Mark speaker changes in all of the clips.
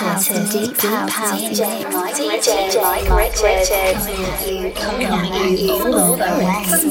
Speaker 1: house and deep house DJ Mike Richard, Mike Richard, coming at you,
Speaker 2: coming at you
Speaker 3: all over West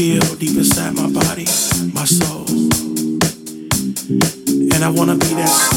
Speaker 3: feel deep inside my body, my soul. And I
Speaker 1: wanna be that.